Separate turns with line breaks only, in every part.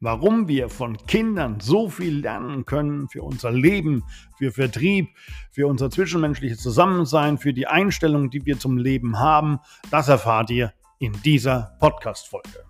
warum wir von Kindern so viel lernen können für unser Leben, für Vertrieb, für unser zwischenmenschliches Zusammensein, für die Einstellung, die wir zum Leben haben, das erfahrt ihr in dieser Podcast-Folge.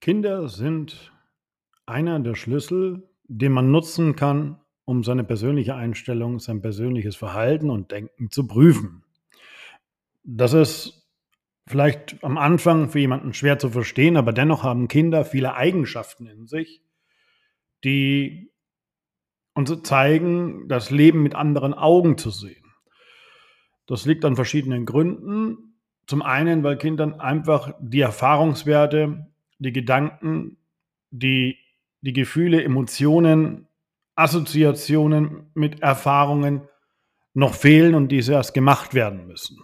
Kinder sind einer der Schlüssel, den man nutzen kann, um seine persönliche Einstellung, sein persönliches Verhalten und Denken zu prüfen. Das ist vielleicht am Anfang für jemanden schwer zu verstehen, aber dennoch haben Kinder viele Eigenschaften in sich, die uns zeigen, das Leben mit anderen Augen zu sehen. Das liegt an verschiedenen Gründen. Zum einen, weil Kindern einfach die Erfahrungswerte die Gedanken, die, die Gefühle, Emotionen, Assoziationen mit Erfahrungen noch fehlen und diese erst gemacht werden müssen.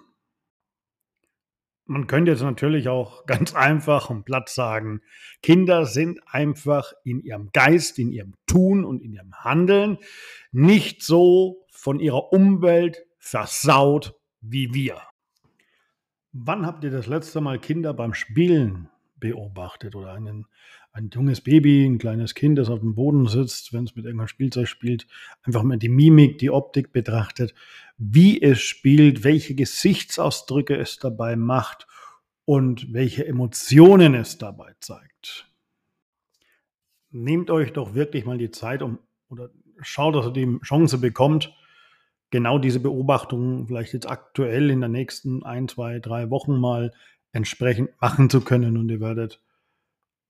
Man könnte jetzt natürlich auch ganz einfach und platt sagen, Kinder sind einfach in ihrem Geist, in ihrem Tun und in ihrem Handeln nicht so von ihrer Umwelt versaut wie wir. Wann habt ihr das letzte Mal Kinder beim Spielen beobachtet oder einen, ein junges Baby, ein kleines Kind, das auf dem Boden sitzt, wenn es mit irgendeinem Spielzeug spielt, einfach mal die Mimik, die Optik betrachtet, wie es spielt, welche Gesichtsausdrücke es dabei macht und welche Emotionen es dabei zeigt. Nehmt euch doch wirklich mal die Zeit um oder schaut, dass ihr die Chance bekommt, genau diese Beobachtungen vielleicht jetzt aktuell in den nächsten ein, zwei, drei Wochen mal entsprechend machen zu können. Und ihr werdet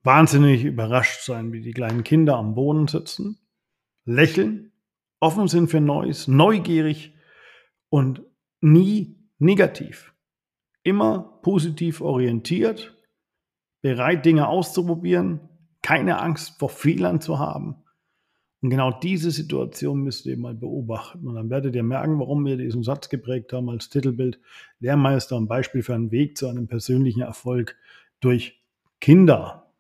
wahnsinnig überrascht sein, wie die kleinen Kinder am Boden sitzen, lächeln, offen sind für Neues, neugierig und nie negativ. Immer positiv orientiert, bereit, Dinge auszuprobieren, keine Angst vor Fehlern zu haben. Und genau diese Situation müsst ihr mal beobachten. Und dann werdet ihr merken, warum wir diesen Satz geprägt haben als Titelbild. Lehrmeister und Beispiel für einen Weg zu einem persönlichen Erfolg durch Kinder.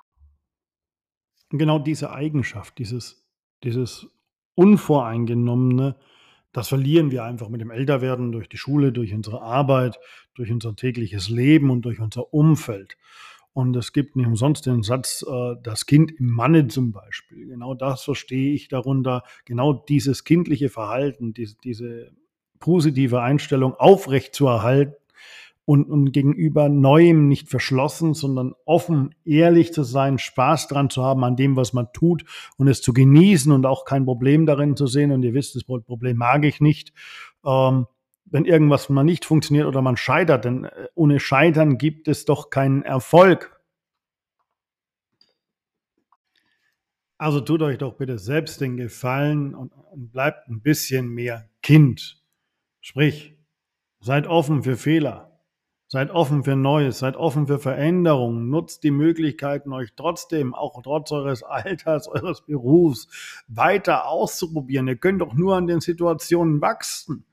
Und genau diese Eigenschaft, dieses, dieses Unvoreingenommene, das verlieren wir einfach mit dem Älterwerden durch die Schule, durch unsere Arbeit, durch unser tägliches Leben und durch unser Umfeld. Und es gibt nicht umsonst den Satz, äh, das Kind im Manne zum Beispiel. Genau das verstehe ich darunter. Genau dieses kindliche Verhalten, diese, diese positive Einstellung aufrechtzuerhalten und, und gegenüber Neuem nicht verschlossen, sondern offen, ehrlich zu sein, Spaß dran zu haben an dem, was man tut und es zu genießen und auch kein Problem darin zu sehen. Und ihr wisst, das Problem mag ich nicht. Ähm, wenn irgendwas mal nicht funktioniert oder man scheitert, denn äh, ohne Scheitern gibt es doch keinen Erfolg. Also tut euch doch bitte selbst den Gefallen und, und bleibt ein bisschen mehr Kind. Sprich, seid offen für Fehler. Seid offen für Neues, seid offen für Veränderungen, nutzt die Möglichkeiten, euch trotzdem, auch trotz eures Alters, eures Berufs, weiter auszuprobieren. Ihr könnt doch nur an den Situationen wachsen.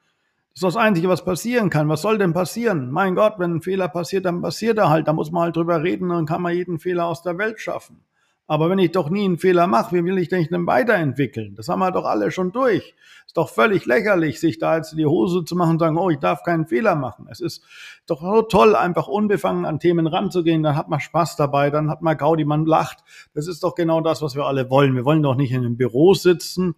Das ist das Einzige, was passieren kann. Was soll denn passieren? Mein Gott, wenn ein Fehler passiert, dann passiert er halt. Da muss man halt drüber reden, dann kann man jeden Fehler aus der Welt schaffen. Aber wenn ich doch nie einen Fehler mache, wie will ich denn weiterentwickeln? Das haben wir doch alle schon durch. Ist doch völlig lächerlich, sich da jetzt in die Hose zu machen und sagen, oh, ich darf keinen Fehler machen. Es ist doch so toll, einfach unbefangen an Themen ranzugehen. Dann hat man Spaß dabei, dann hat man Gaudi, man lacht. Das ist doch genau das, was wir alle wollen. Wir wollen doch nicht in einem Büro sitzen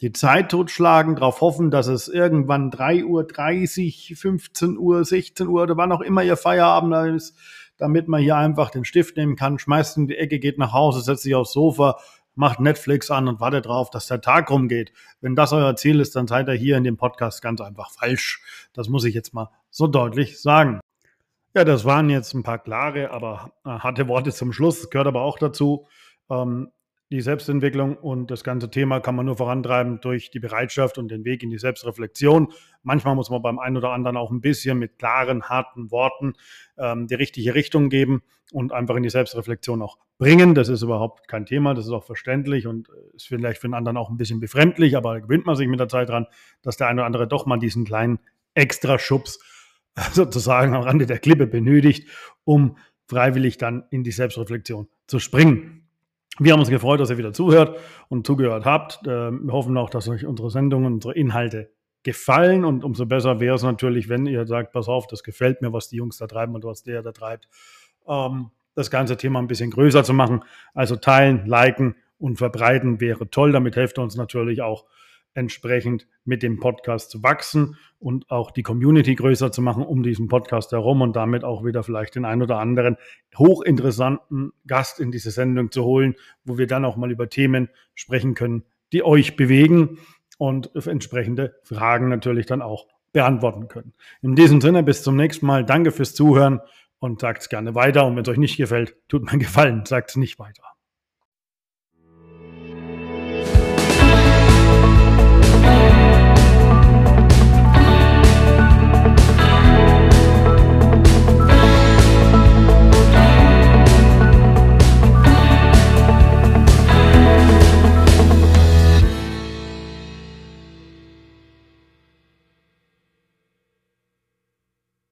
die Zeit totschlagen, darauf hoffen, dass es irgendwann 3 Uhr, 30, 15 Uhr, 16 Uhr oder wann auch immer ihr Feierabend ist, damit man hier einfach den Stift nehmen kann, schmeißt in die Ecke, geht nach Hause, setzt sich aufs Sofa, macht Netflix an und wartet darauf, dass der Tag rumgeht. Wenn das euer Ziel ist, dann seid ihr hier in dem Podcast ganz einfach falsch. Das muss ich jetzt mal so deutlich sagen. Ja, das waren jetzt ein paar klare, aber äh, harte Worte zum Schluss. Das gehört aber auch dazu. Ähm, die Selbstentwicklung und das ganze Thema kann man nur vorantreiben durch die Bereitschaft und den Weg in die Selbstreflexion. Manchmal muss man beim einen oder anderen auch ein bisschen mit klaren, harten Worten ähm, die richtige Richtung geben und einfach in die Selbstreflexion auch bringen. Das ist überhaupt kein Thema, das ist auch verständlich und äh, ist vielleicht für den anderen auch ein bisschen befremdlich, aber gewöhnt man sich mit der Zeit dran, dass der eine oder andere doch mal diesen kleinen Extraschubs sozusagen am Rande der Klippe benötigt, um freiwillig dann in die Selbstreflexion zu springen. Wir haben uns gefreut, dass ihr wieder zuhört und zugehört habt. Ähm, wir hoffen auch, dass euch unsere Sendungen, unsere Inhalte gefallen und umso besser wäre es natürlich, wenn ihr sagt, pass auf, das gefällt mir, was die Jungs da treiben und was der da treibt, ähm, das ganze Thema ein bisschen größer zu machen. Also teilen, liken und verbreiten wäre toll. Damit helft ihr uns natürlich auch entsprechend mit dem Podcast zu wachsen und auch die Community größer zu machen um diesen Podcast herum und damit auch wieder vielleicht den ein oder anderen hochinteressanten Gast in diese Sendung zu holen, wo wir dann auch mal über Themen sprechen können, die euch bewegen und entsprechende Fragen natürlich dann auch beantworten können. In diesem Sinne, bis zum nächsten Mal. Danke fürs Zuhören und sagt es gerne weiter. Und wenn es euch nicht gefällt, tut mir Gefallen, sagt es nicht weiter.